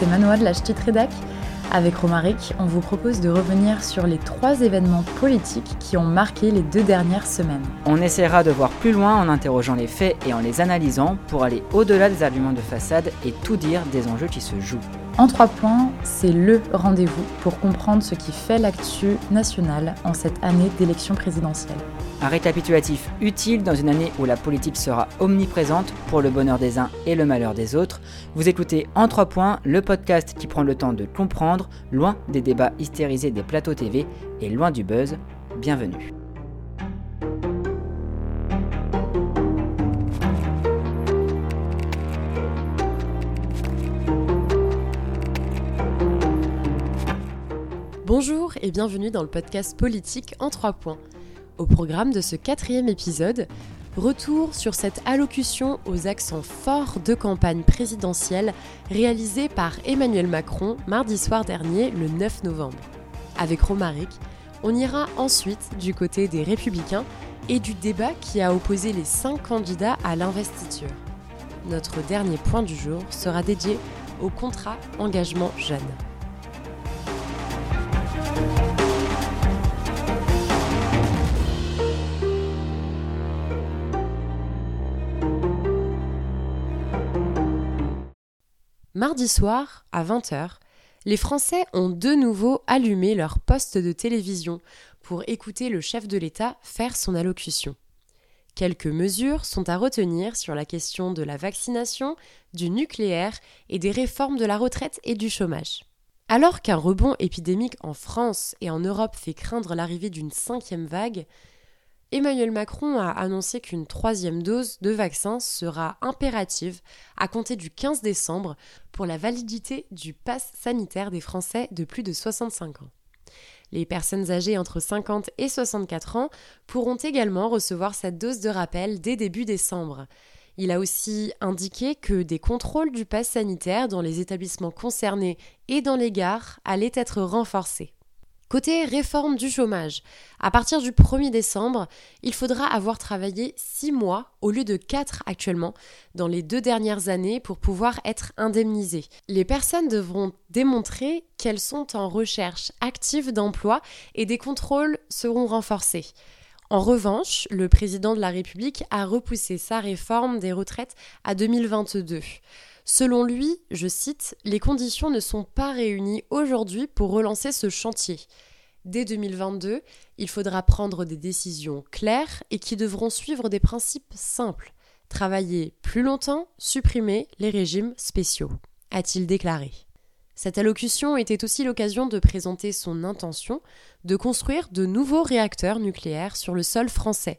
c'est Manoa de la Ch'tite. Avec Romaric, on vous propose de revenir sur les trois événements politiques qui ont marqué les deux dernières semaines. On essaiera de voir plus loin en interrogeant les faits et en les analysant pour aller au-delà des arguments de façade et tout dire des enjeux qui se jouent. En trois points, c'est le rendez-vous pour comprendre ce qui fait l'actu nationale en cette année d'élection présidentielle. Un récapitulatif utile dans une année où la politique sera omniprésente pour le bonheur des uns et le malheur des autres. Vous écoutez En 3 points, le podcast qui prend le temps de comprendre, loin des débats hystérisés des plateaux TV et loin du buzz. Bienvenue. Et bienvenue dans le podcast politique en 3 points. Au programme de ce quatrième épisode, retour sur cette allocution aux accents forts de campagne présidentielle réalisée par Emmanuel Macron mardi soir dernier, le 9 novembre. Avec Romaric, on ira ensuite du côté des républicains et du débat qui a opposé les cinq candidats à l'investiture. Notre dernier point du jour sera dédié au contrat engagement jeune. Mardi soir, à 20h, les Français ont de nouveau allumé leur poste de télévision pour écouter le chef de l'État faire son allocution. Quelques mesures sont à retenir sur la question de la vaccination, du nucléaire et des réformes de la retraite et du chômage. Alors qu'un rebond épidémique en France et en Europe fait craindre l'arrivée d'une cinquième vague, Emmanuel Macron a annoncé qu'une troisième dose de vaccin sera impérative à compter du 15 décembre pour la validité du pass sanitaire des Français de plus de 65 ans. Les personnes âgées entre 50 et 64 ans pourront également recevoir cette dose de rappel dès début décembre. Il a aussi indiqué que des contrôles du pass sanitaire dans les établissements concernés et dans les gares allaient être renforcés. Côté réforme du chômage, à partir du 1er décembre, il faudra avoir travaillé 6 mois au lieu de 4 actuellement dans les deux dernières années pour pouvoir être indemnisé. Les personnes devront démontrer qu'elles sont en recherche active d'emploi et des contrôles seront renforcés. En revanche, le président de la République a repoussé sa réforme des retraites à 2022. Selon lui, je cite, Les conditions ne sont pas réunies aujourd'hui pour relancer ce chantier. Dès 2022, il faudra prendre des décisions claires et qui devront suivre des principes simples. Travailler plus longtemps, supprimer les régimes spéciaux, a-t-il déclaré. Cette allocution était aussi l'occasion de présenter son intention de construire de nouveaux réacteurs nucléaires sur le sol français,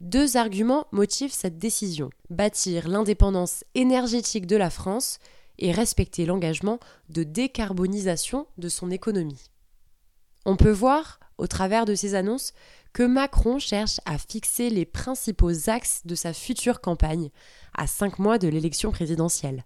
deux arguments motivent cette décision. Bâtir l'indépendance énergétique de la France et respecter l'engagement de décarbonisation de son économie. On peut voir, au travers de ces annonces, que Macron cherche à fixer les principaux axes de sa future campagne, à cinq mois de l'élection présidentielle.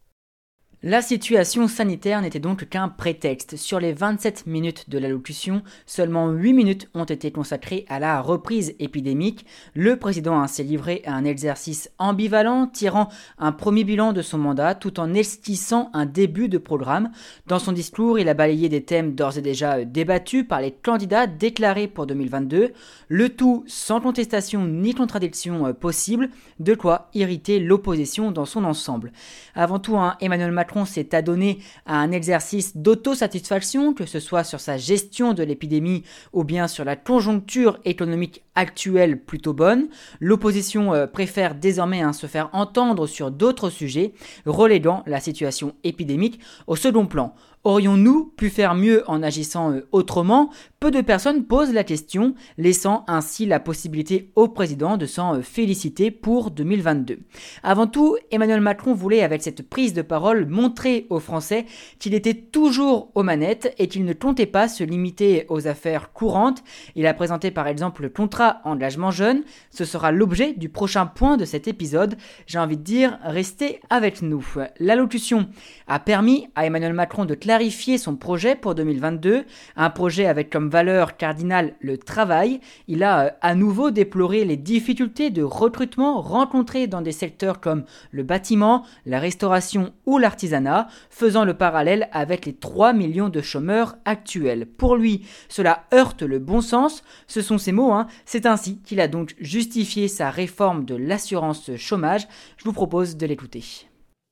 La situation sanitaire n'était donc qu'un prétexte. Sur les 27 minutes de l'allocution, seulement 8 minutes ont été consacrées à la reprise épidémique. Le président ainsi livré à un exercice ambivalent, tirant un premier bilan de son mandat tout en esquissant un début de programme. Dans son discours, il a balayé des thèmes d'ores et déjà débattus par les candidats déclarés pour 2022, le tout sans contestation ni contradiction possible, de quoi irriter l'opposition dans son ensemble. Avant tout, hein, Emmanuel Macron s'est adonné à un exercice d'autosatisfaction, que ce soit sur sa gestion de l'épidémie ou bien sur la conjoncture économique actuelle plutôt bonne. L'opposition euh, préfère désormais hein, se faire entendre sur d'autres sujets, reléguant la situation épidémique au second plan. Aurions-nous pu faire mieux en agissant euh, autrement? Peu de personnes posent la question, laissant ainsi la possibilité au président de s'en euh, féliciter pour 2022. Avant tout, Emmanuel Macron voulait avec cette prise de parole montrer aux Français qu'il était toujours aux manettes et qu'il ne comptait pas se limiter aux affaires courantes. Il a présenté par exemple le contrat engagement jeune. Ce sera l'objet du prochain point de cet épisode. J'ai envie de dire, restez avec nous. L'allocution a permis à Emmanuel Macron de clarifier clarifié son projet pour 2022, un projet avec comme valeur cardinale le travail. Il a euh, à nouveau déploré les difficultés de recrutement rencontrées dans des secteurs comme le bâtiment, la restauration ou l'artisanat, faisant le parallèle avec les 3 millions de chômeurs actuels. Pour lui, cela heurte le bon sens, ce sont ses mots, hein. c'est ainsi qu'il a donc justifié sa réforme de l'assurance chômage. Je vous propose de l'écouter.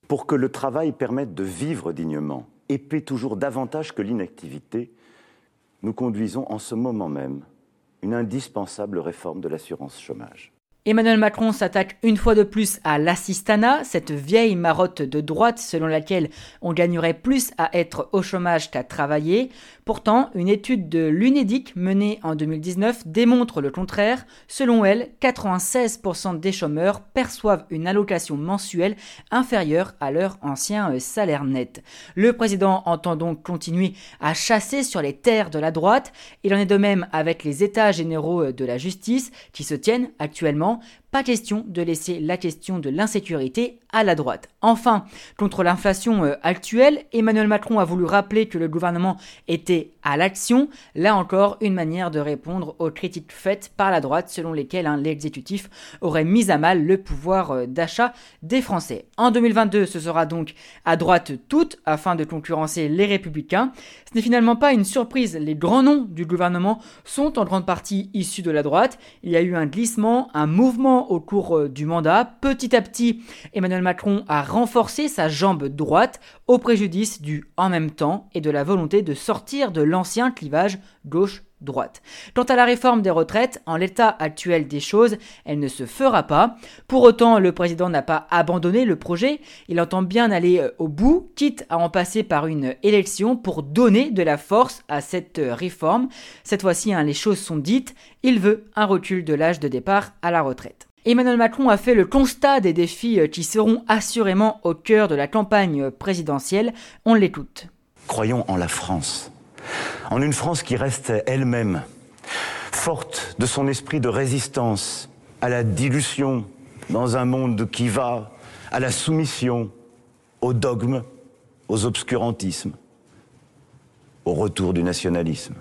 Pour que le travail permette de vivre dignement et paie toujours davantage que l'inactivité, nous conduisons en ce moment même une indispensable réforme de l'assurance chômage. Emmanuel Macron s'attaque une fois de plus à l'assistanat, cette vieille marotte de droite selon laquelle on gagnerait plus à être au chômage qu'à travailler. Pourtant, une étude de l'UNEDIC menée en 2019 démontre le contraire. Selon elle, 96% des chômeurs perçoivent une allocation mensuelle inférieure à leur ancien salaire net. Le président entend donc continuer à chasser sur les terres de la droite. Il en est de même avec les états généraux de la justice qui se tiennent actuellement différent pas question de laisser la question de l'insécurité à la droite. Enfin, contre l'inflation euh, actuelle, Emmanuel Macron a voulu rappeler que le gouvernement était à l'action. Là encore, une manière de répondre aux critiques faites par la droite selon lesquelles hein, l'exécutif aurait mis à mal le pouvoir euh, d'achat des Français. En 2022, ce sera donc à droite toute afin de concurrencer les républicains. Ce n'est finalement pas une surprise. Les grands noms du gouvernement sont en grande partie issus de la droite. Il y a eu un glissement, un mouvement au cours euh, du mandat. Petit à petit, Emmanuel Macron a renforcé sa jambe droite au préjudice du en même temps et de la volonté de sortir de l'ancien clivage gauche droite. Quant à la réforme des retraites, en l'état actuel des choses, elle ne se fera pas. Pour autant, le président n'a pas abandonné le projet, il entend bien aller euh, au bout, quitte à en passer par une élection pour donner de la force à cette euh, réforme. Cette fois-ci, hein, les choses sont dites, il veut un recul de l'âge de départ à la retraite. Emmanuel Macron a fait le constat des défis euh, qui seront assurément au cœur de la campagne présidentielle. On l'écoute. Croyons en la France, en une France qui reste elle-même forte de son esprit de résistance à la dilution dans un monde qui va à la soumission, au dogme, aux obscurantismes, au retour du nationalisme.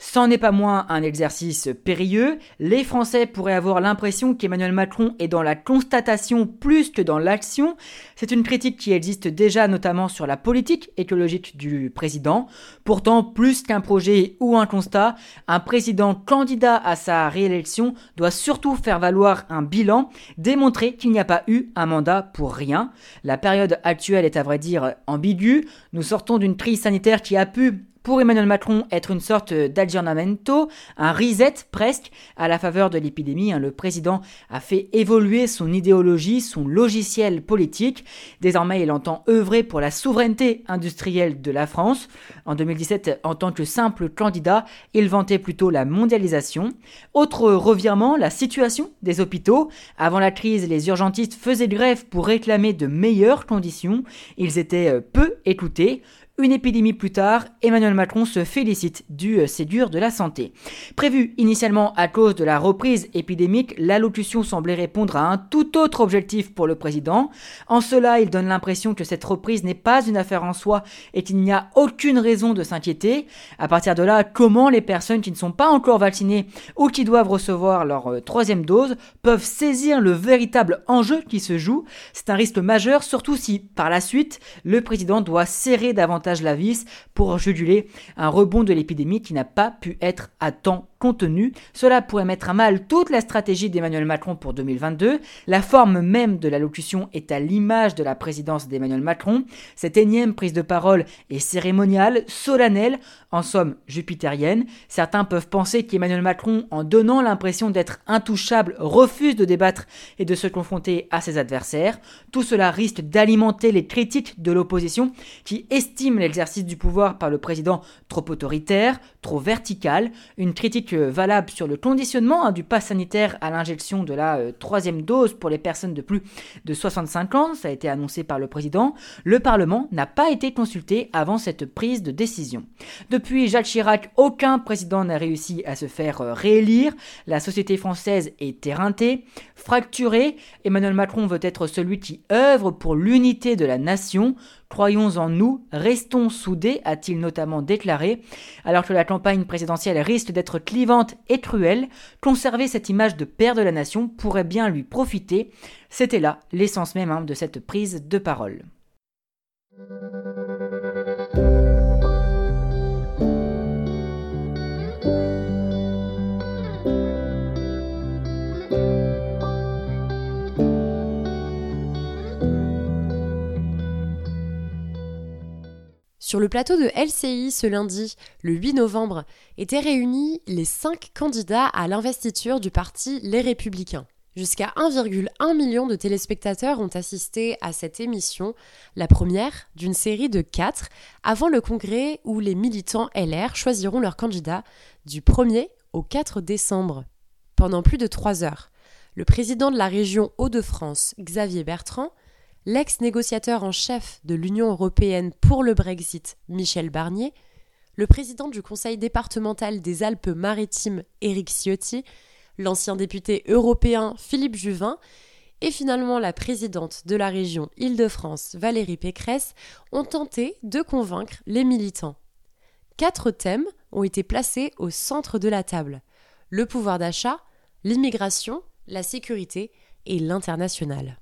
C'en est pas moins un exercice périlleux. Les Français pourraient avoir l'impression qu'Emmanuel Macron est dans la constatation plus que dans l'action. C'est une critique qui existe déjà notamment sur la politique écologique du président. Pourtant, plus qu'un projet ou un constat, un président candidat à sa réélection doit surtout faire valoir un bilan, démontrer qu'il n'y a pas eu un mandat pour rien. La période actuelle est à vrai dire ambiguë. Nous sortons d'une crise sanitaire qui a pu pour Emmanuel Macron être une sorte d'aggiornamento, un reset presque à la faveur de l'épidémie. Hein. Le président a fait évoluer son idéologie, son logiciel politique. Désormais, il entend œuvrer pour la souveraineté industrielle de la France. En 2017, en tant que simple candidat, il vantait plutôt la mondialisation. Autre revirement, la situation des hôpitaux. Avant la crise, les urgentistes faisaient grève pour réclamer de meilleures conditions. Ils étaient euh, peu écoutés. Une épidémie plus tard, Emmanuel Macron se félicite du euh, Ségur de la santé. Prévu initialement à cause de la reprise épidémique, l'allocution semblait répondre à un tout autre objectif pour le président. En cela, il donne l'impression que cette reprise n'est pas une affaire en soi et qu'il n'y a aucune raison de s'inquiéter. À partir de là, comment les personnes qui ne sont pas encore vaccinées ou qui doivent recevoir leur euh, troisième dose peuvent saisir le véritable enjeu qui se joue? C'est un risque majeur, surtout si, par la suite, le président doit serrer davantage la vis pour juguler un rebond de l'épidémie qui n'a pas pu être à temps contenu. Cela pourrait mettre à mal toute la stratégie d'Emmanuel Macron pour 2022. La forme même de l'allocution est à l'image de la présidence d'Emmanuel Macron. Cette énième prise de parole est cérémoniale, solennelle, en somme jupitérienne. Certains peuvent penser qu'Emmanuel Macron, en donnant l'impression d'être intouchable, refuse de débattre et de se confronter à ses adversaires. Tout cela risque d'alimenter les critiques de l'opposition qui estiment l'exercice du pouvoir par le président trop autoritaire, trop vertical, une critique valable sur le conditionnement hein, du pass sanitaire à l'injection de la euh, troisième dose pour les personnes de plus de 65 ans, ça a été annoncé par le président, le Parlement n'a pas été consulté avant cette prise de décision. Depuis Jacques Chirac, aucun président n'a réussi à se faire euh, réélire, la société française est éreintée, fracturée, Emmanuel Macron veut être celui qui œuvre pour l'unité de la nation, Croyons en nous, restons soudés, a-t-il notamment déclaré. Alors que la campagne présidentielle risque d'être clivante et cruelle, conserver cette image de père de la nation pourrait bien lui profiter. C'était là l'essence même hein, de cette prise de parole. Sur le plateau de LCI ce lundi, le 8 novembre, étaient réunis les cinq candidats à l'investiture du parti Les Républicains. Jusqu'à 1,1 million de téléspectateurs ont assisté à cette émission, la première d'une série de quatre, avant le congrès où les militants LR choisiront leurs candidats du 1er au 4 décembre. Pendant plus de trois heures, le président de la région Hauts-de-France, Xavier Bertrand, l'ex-négociateur en chef de l'Union européenne pour le Brexit, Michel Barnier, le président du conseil départemental des Alpes-Maritimes, Éric Ciotti, l'ancien député européen Philippe Juvin et finalement la présidente de la région Île-de-France, Valérie Pécresse, ont tenté de convaincre les militants. Quatre thèmes ont été placés au centre de la table le pouvoir d'achat, l'immigration, la sécurité et l'international.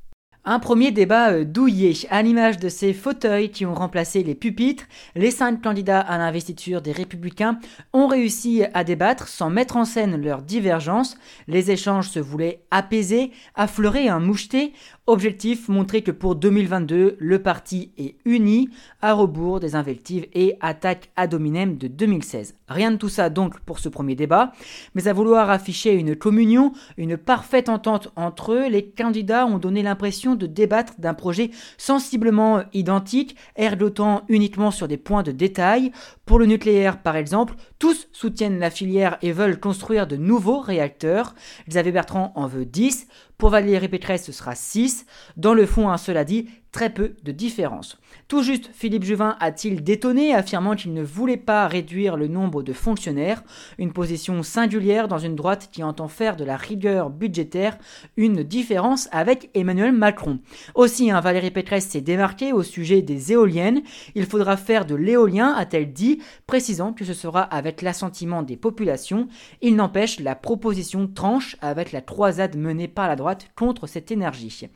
Un premier débat euh, douillet, à l'image de ces fauteuils qui ont remplacé les pupitres. Les cinq candidats à l'investiture des Républicains ont réussi à débattre sans mettre en scène leurs divergences. Les échanges se voulaient apaisés, affleurer un moucheté. Objectif montrer que pour 2022, le parti est uni à rebours des invectives et attaques ad hominem de 2016. Rien de tout ça donc pour ce premier débat, mais à vouloir afficher une communion, une parfaite entente entre eux, les candidats ont donné l'impression de débattre d'un projet sensiblement identique, ergotant uniquement sur des points de détail. Pour le nucléaire par exemple, tous soutiennent la filière et veulent construire de nouveaux réacteurs. Xavier Bertrand en veut 10, pour Valérie Pécresse, ce sera 6. Dans le fond, un cela dit, très peu de différence. Tout juste, Philippe Juvin a-t-il détonné, affirmant qu'il ne voulait pas réduire le nombre de fonctionnaires, une position singulière dans une droite qui entend faire de la rigueur budgétaire une différence avec Emmanuel Macron. Aussi, hein, Valérie Pécresse s'est démarquée au sujet des éoliennes. Il faudra faire de l'éolien, a-t-elle dit, précisant que ce sera avec l'assentiment des populations. Il n'empêche, la proposition tranche avec la croisade menée par la droite contre cette énergie.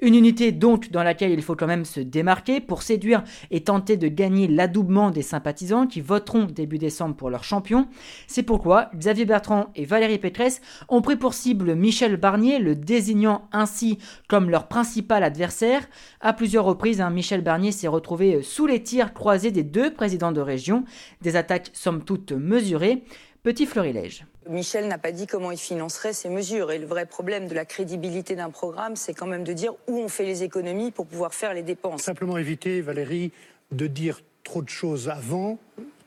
Une unité donc dans laquelle il faut quand même se démarquer pour séduire et tenter de gagner l'adoubement des sympathisants qui voteront début décembre pour leur champion. C'est pourquoi Xavier Bertrand et Valérie Pécresse ont pris pour cible Michel Barnier, le désignant ainsi comme leur principal adversaire. À plusieurs reprises, hein, Michel Barnier s'est retrouvé sous les tirs croisés des deux présidents de région, des attaques somme toute mesurées. Petit florilège. Michel n'a pas dit comment il financerait ces mesures. Et le vrai problème de la crédibilité d'un programme, c'est quand même de dire où on fait les économies pour pouvoir faire les dépenses. Simplement éviter, Valérie, de dire trop de choses avant,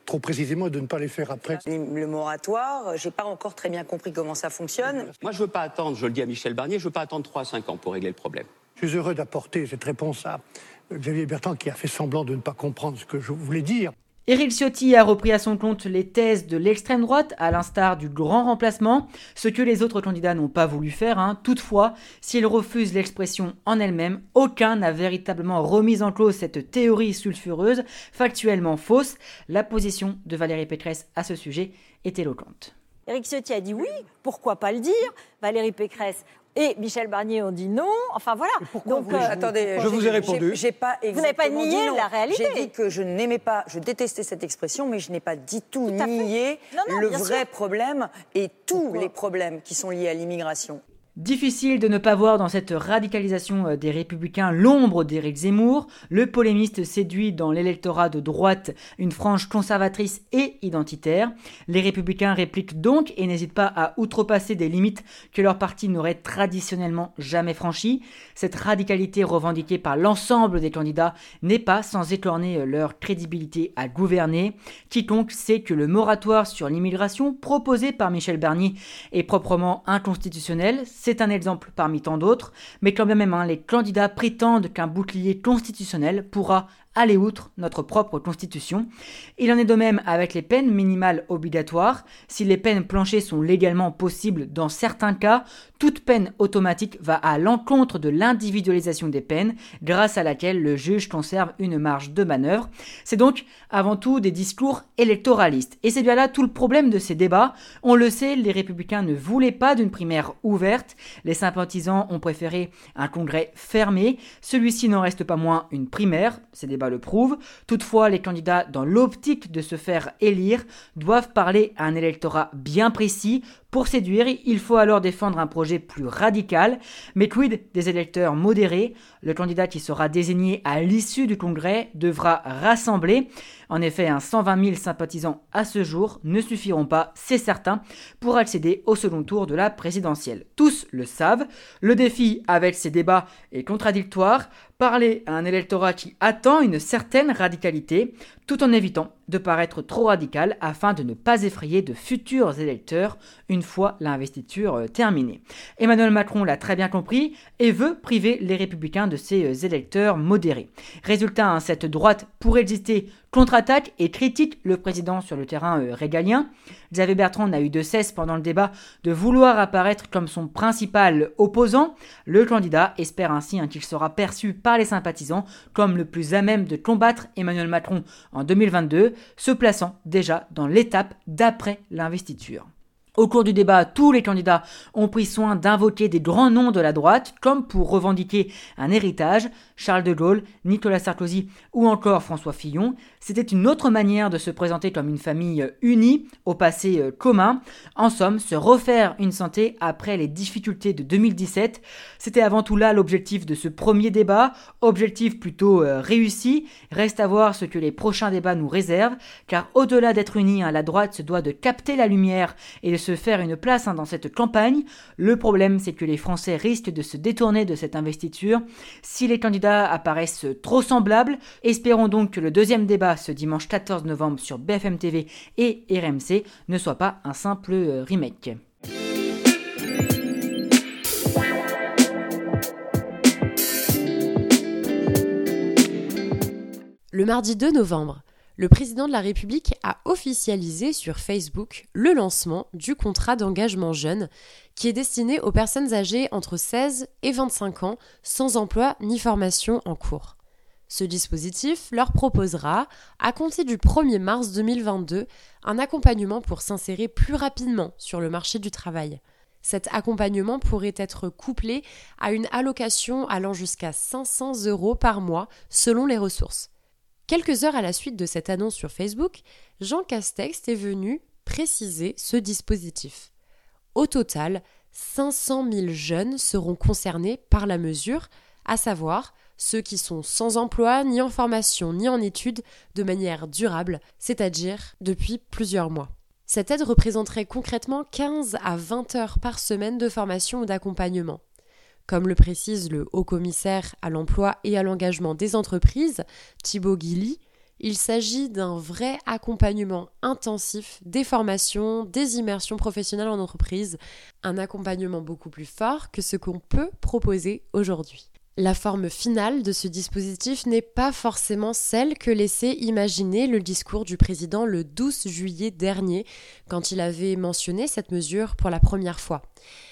trop précisément, et de ne pas les faire après. Le moratoire, j'ai pas encore très bien compris comment ça fonctionne. Moi, je veux pas attendre, je le dis à Michel Barnier, je veux pas attendre 3 à 5 ans pour régler le problème. Je suis heureux d'apporter cette réponse à Xavier Bertrand qui a fait semblant de ne pas comprendre ce que je voulais dire. Éric Ciotti a repris à son compte les thèses de l'extrême droite, à l'instar du grand remplacement, ce que les autres candidats n'ont pas voulu faire. Hein. Toutefois, s'ils refusent l'expression en elle-même, aucun n'a véritablement remis en cause cette théorie sulfureuse, factuellement fausse. La position de Valérie Pécresse à ce sujet est éloquente. Éric Ciotti a dit oui, pourquoi pas le dire? Valérie Pécresse et Michel Barnier ont dit non. Enfin voilà. Donc, euh, attendez, je vous ai répondu. J'ai pas vous n'avez pas nié la réalité. J'ai dit que je n'aimais pas, je détestais cette expression, mais je n'ai pas dit tout, nié le vrai problème et tous les problèmes qui sont liés à l'immigration. Difficile de ne pas voir dans cette radicalisation euh, des républicains l'ombre d'Éric Zemmour. Le polémiste séduit dans l'électorat de droite une frange conservatrice et identitaire. Les républicains répliquent donc et n'hésitent pas à outrepasser des limites que leur parti n'aurait traditionnellement jamais franchies. Cette radicalité revendiquée par l'ensemble des candidats n'est pas sans écorner euh, leur crédibilité à gouverner. Quiconque sait que le moratoire sur l'immigration proposé par Michel Barnier est proprement inconstitutionnel c'est un exemple parmi tant d'autres, mais quand même hein, les candidats prétendent qu'un bouclier constitutionnel pourra aller outre notre propre constitution. Il en est de même avec les peines minimales obligatoires. Si les peines planchées sont légalement possibles dans certains cas, toute peine automatique va à l'encontre de l'individualisation des peines, grâce à laquelle le juge conserve une marge de manœuvre. C'est donc avant tout des discours électoralistes. Et c'est bien là tout le problème de ces débats. On le sait, les républicains ne voulaient pas d'une primaire ouverte. Les sympathisants ont préféré un congrès fermé. Celui-ci n'en reste pas moins une primaire, ces débats le prouvent. Toutefois, les candidats, dans l'optique de se faire élire, doivent parler à un électorat bien précis pour séduire, il faut alors défendre un projet plus radical, mais quid des électeurs modérés? Le candidat qui sera désigné à l'issue du congrès devra rassembler. En effet, un 120 000 sympathisants à ce jour ne suffiront pas, c'est certain, pour accéder au second tour de la présidentielle. Tous le savent, le défi avec ces débats est contradictoire, parler à un électorat qui attend une certaine radicalité, tout en évitant de paraître trop radical afin de ne pas effrayer de futurs électeurs une fois l'investiture euh, terminée. Emmanuel Macron l'a très bien compris et veut priver les républicains de ses euh, électeurs modérés. Résultat, hein, cette droite pourrait exister contre-attaque et critique le président sur le terrain euh, régalien. Xavier Bertrand n'a eu de cesse pendant le débat de vouloir apparaître comme son principal opposant. Le candidat espère ainsi hein, qu'il sera perçu par les sympathisants comme le plus à même de combattre Emmanuel Macron en 2022, se plaçant déjà dans l'étape d'après l'investiture. Au cours du débat, tous les candidats ont pris soin d'invoquer des grands noms de la droite, comme pour revendiquer un héritage, Charles de Gaulle, Nicolas Sarkozy ou encore François Fillon. C'était une autre manière de se présenter comme une famille unie, au passé euh, commun. En somme, se refaire une santé après les difficultés de 2017. C'était avant tout là l'objectif de ce premier débat, objectif plutôt euh, réussi. Reste à voir ce que les prochains débats nous réservent, car au-delà d'être unis, hein, la droite se doit de capter la lumière et de se faire une place hein, dans cette campagne. Le problème, c'est que les Français risquent de se détourner de cette investiture si les candidats apparaissent trop semblables. Espérons donc que le deuxième débat ce dimanche 14 novembre sur BFM TV et RMC ne soit pas un simple euh, remake. Le mardi 2 novembre, le président de la République a officialisé sur Facebook le lancement du contrat d'engagement jeune qui est destiné aux personnes âgées entre 16 et 25 ans sans emploi ni formation en cours. Ce dispositif leur proposera, à compter du 1er mars 2022, un accompagnement pour s'insérer plus rapidement sur le marché du travail. Cet accompagnement pourrait être couplé à une allocation allant jusqu'à 500 euros par mois selon les ressources. Quelques heures à la suite de cette annonce sur Facebook, Jean Castex est venu préciser ce dispositif. Au total, 500 000 jeunes seront concernés par la mesure, à savoir ceux qui sont sans emploi, ni en formation, ni en études, de manière durable, c'est-à-dire depuis plusieurs mois. Cette aide représenterait concrètement 15 à 20 heures par semaine de formation ou d'accompagnement. Comme le précise le haut commissaire à l'emploi et à l'engagement des entreprises, Thibaut Guilly, il s'agit d'un vrai accompagnement intensif des formations, des immersions professionnelles en entreprise, un accompagnement beaucoup plus fort que ce qu'on peut proposer aujourd'hui. La forme finale de ce dispositif n'est pas forcément celle que laissait imaginer le discours du président le 12 juillet dernier, quand il avait mentionné cette mesure pour la première fois.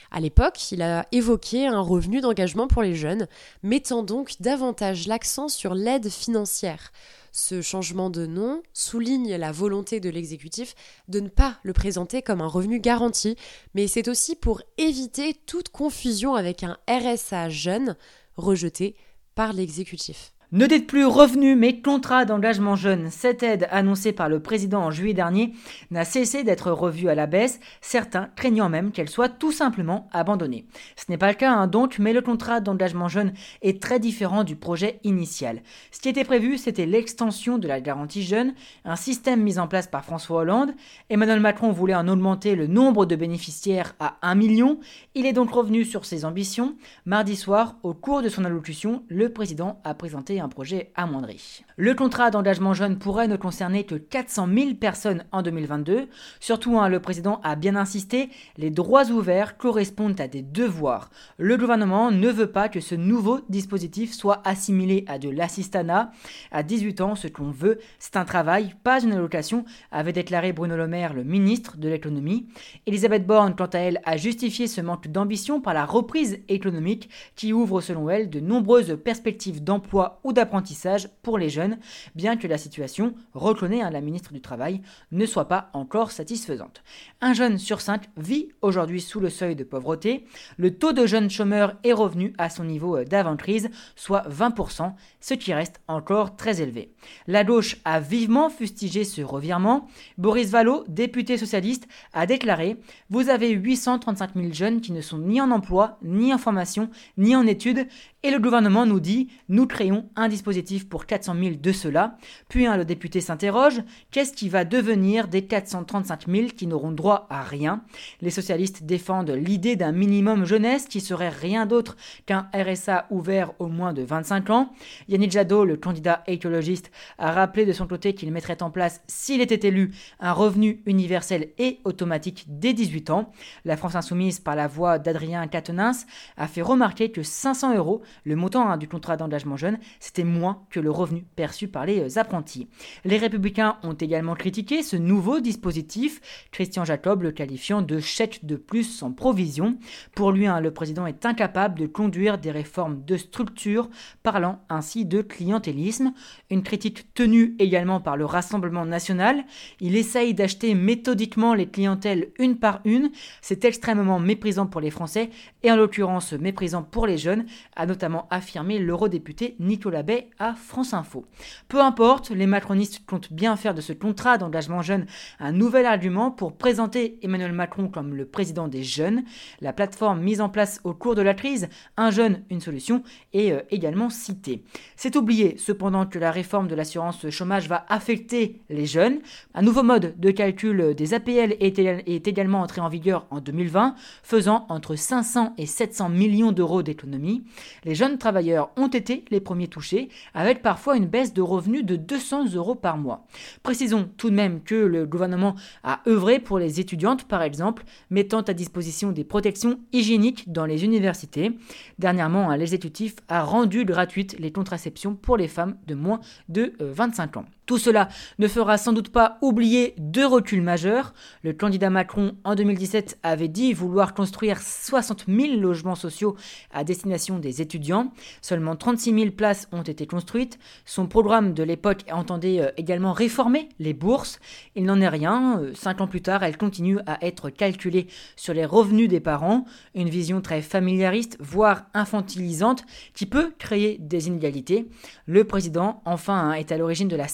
À l'époque, il a évoqué un revenu d'engagement pour les jeunes, mettant donc davantage l'accent sur l'aide financière. Ce changement de nom souligne la volonté de l'exécutif de ne pas le présenter comme un revenu garanti, mais c'est aussi pour éviter toute confusion avec un RSA jeune rejeté par l'exécutif. Ne dites plus revenu, mais contrat d'engagement jeune. Cette aide annoncée par le président en juillet dernier n'a cessé d'être revue à la baisse, certains craignant même qu'elle soit tout simplement abandonnée. Ce n'est pas le cas hein, donc, mais le contrat d'engagement jeune est très différent du projet initial. Ce qui était prévu, c'était l'extension de la garantie jeune, un système mis en place par François Hollande. Emmanuel Macron voulait en augmenter le nombre de bénéficiaires à 1 million. Il est donc revenu sur ses ambitions. Mardi soir, au cours de son allocution, le président a présenté un projet amoindri. Le contrat d'engagement jeune pourrait ne concerner que 400 000 personnes en 2022. Surtout, hein, le président a bien insisté, les droits ouverts correspondent à des devoirs. Le gouvernement ne veut pas que ce nouveau dispositif soit assimilé à de l'assistanat. À 18 ans, ce qu'on veut, c'est un travail, pas une allocation, avait déclaré Bruno Le Maire, le ministre de l'économie. Elisabeth Borne, quant à elle, a justifié ce manque d'ambition par la reprise économique qui ouvre selon elle de nombreuses perspectives d'emploi ou d'apprentissage pour les jeunes, bien que la situation, reconnaît la ministre du Travail, ne soit pas encore satisfaisante. Un jeune sur cinq vit aujourd'hui sous le seuil de pauvreté. Le taux de jeunes chômeurs est revenu à son niveau d'avant-crise, soit 20%, ce qui reste encore très élevé. La gauche a vivement fustigé ce revirement. Boris Vallaud, député socialiste, a déclaré Vous avez 835 000 jeunes qui ne sont ni en emploi, ni en formation, ni en études, et le gouvernement nous dit Nous créons un dispositif pour 400 000 de cela. Puis hein, le député s'interroge Qu'est-ce qui va devenir des 435 000 qui n'auront droit à rien? Les socialistes défendent l'idée d'un minimum jeunesse qui serait rien d'autre qu'un RSA ouvert au moins de 25 ans. Yannick Jadot, le candidat écologiste, a rappelé de son côté qu'il mettrait en place, s'il était élu, un revenu universel et automatique dès 18 ans. La France insoumise, par la voix d'Adrien Quatennens, a fait remarquer que 500 euros, le montant hein, du contrat d'engagement jeune, c'était moins que le revenu perçu par les euh, apprentis. Les républicains ont également critiqué ce nouveau dispositif, Christian Jacob le qualifiant de chèque de plus sans provision. Pour lui, hein, le président est incapable de conduire des réformes de structure, parlant ainsi de clientélisme. Une critique tenue également par le Rassemblement national. Il essaye d'acheter méthodiquement les clientèles une par une. C'est extrêmement méprisant pour les Français et en l'occurrence méprisant pour les jeunes, a notamment affirmé l'eurodéputé Nicolas Bay à France Info. Peu importe, les macronistes comptent bien faire de ce contrat d'engagement jeune un nouvel argument pour présenter Emmanuel Macron comme le président des jeunes. La plateforme mise en place au cours de la crise, Un jeune, une solution, est euh, également citée. C'est oublié cependant que la réforme de l'assurance chômage va affecter les jeunes. Un nouveau mode de calcul des APL est, également entré en vigueur en 2020, faisant entre 500 et 700 millions d'euros d'économies. Les jeunes travailleurs ont été les premiers touchés, avec parfois une baisse de revenus de 200 euros par mois. Précisons tout de même que le gouvernement a œuvré pour les étudiantes, par exemple, mettant à disposition des protections hygiéniques dans les universités. Dernièrement, un l'exécutif a rendu gratuites les contraceptions pour les femmes de moins de 25 euh, ans. Tout cela ne fera sans doute pas oublier deux reculs majeurs. Le candidat Macron en 2017 avait dit vouloir construire 60 000 logements sociaux à destination des étudiants. Seulement 36 000 places ont été construites. Son programme de l'époque entendait euh, également réformer les bourses. Il n'en est rien. Euh, cinq ans plus tard, elle continue à être calculée sur les revenus des parents. Une vision très familiariste, voire infantilisante, qui peut créer des inégalités. Le président, enfin, hein, est à l'origine de la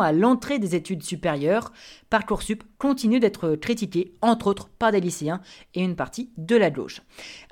à l'entrée des études supérieures, Parcoursup continue d'être critiqué, entre autres par des lycéens et une partie de la gauche.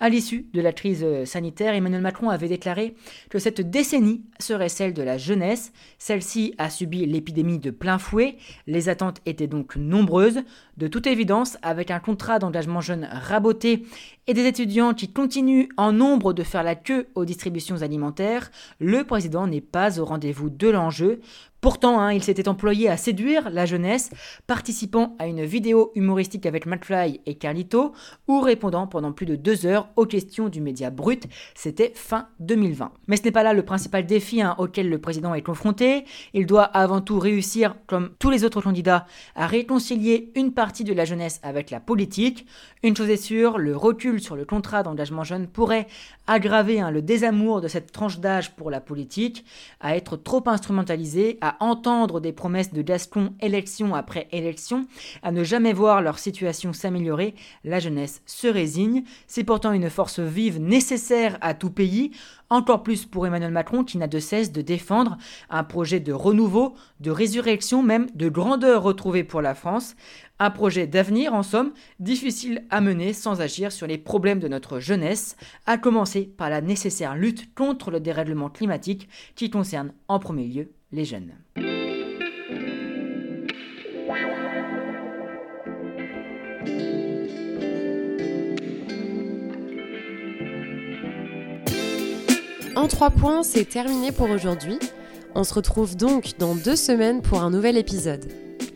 À l'issue de la crise sanitaire, Emmanuel Macron avait déclaré que cette décennie serait celle de la jeunesse. Celle-ci a subi l'épidémie de plein fouet. Les attentes étaient donc nombreuses. De toute évidence, avec un contrat d'engagement jeune raboté et des étudiants qui continuent en nombre de faire la queue aux distributions alimentaires, le président n'est pas au rendez-vous de l'enjeu. Pourtant, hein, il s'était employé à séduire la jeunesse, participant à une vidéo humoristique avec McFly et Carlito, ou répondant pendant plus de deux heures aux questions du média brut. C'était fin 2020. Mais ce n'est pas là le principal défi hein, auquel le président est confronté. Il doit avant tout réussir, comme tous les autres candidats, à réconcilier une partie de la jeunesse avec la politique. Une chose est sûre, le recul sur le contrat d'engagement jeune pourrait aggraver hein, le désamour de cette tranche d'âge pour la politique, à être trop instrumentalisé, à entendre des promesses de Gascon élection après élection, à ne jamais voir leur situation s'améliorer, la jeunesse se résigne. C'est pourtant une force vive nécessaire à tout pays, encore plus pour Emmanuel Macron qui n'a de cesse de défendre un projet de renouveau, de résurrection même, de grandeur retrouvée pour la France. Un projet d'avenir, en somme, difficile à mener sans agir sur les problèmes de notre jeunesse, à commencer par la nécessaire lutte contre le dérèglement climatique qui concerne en premier lieu les jeunes. En trois points, c'est terminé pour aujourd'hui. On se retrouve donc dans deux semaines pour un nouvel épisode.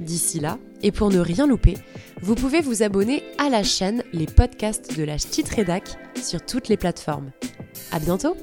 D'ici là, et pour ne rien louper, vous pouvez vous abonner à la chaîne Les Podcasts de la Rédac sur toutes les plateformes. À bientôt!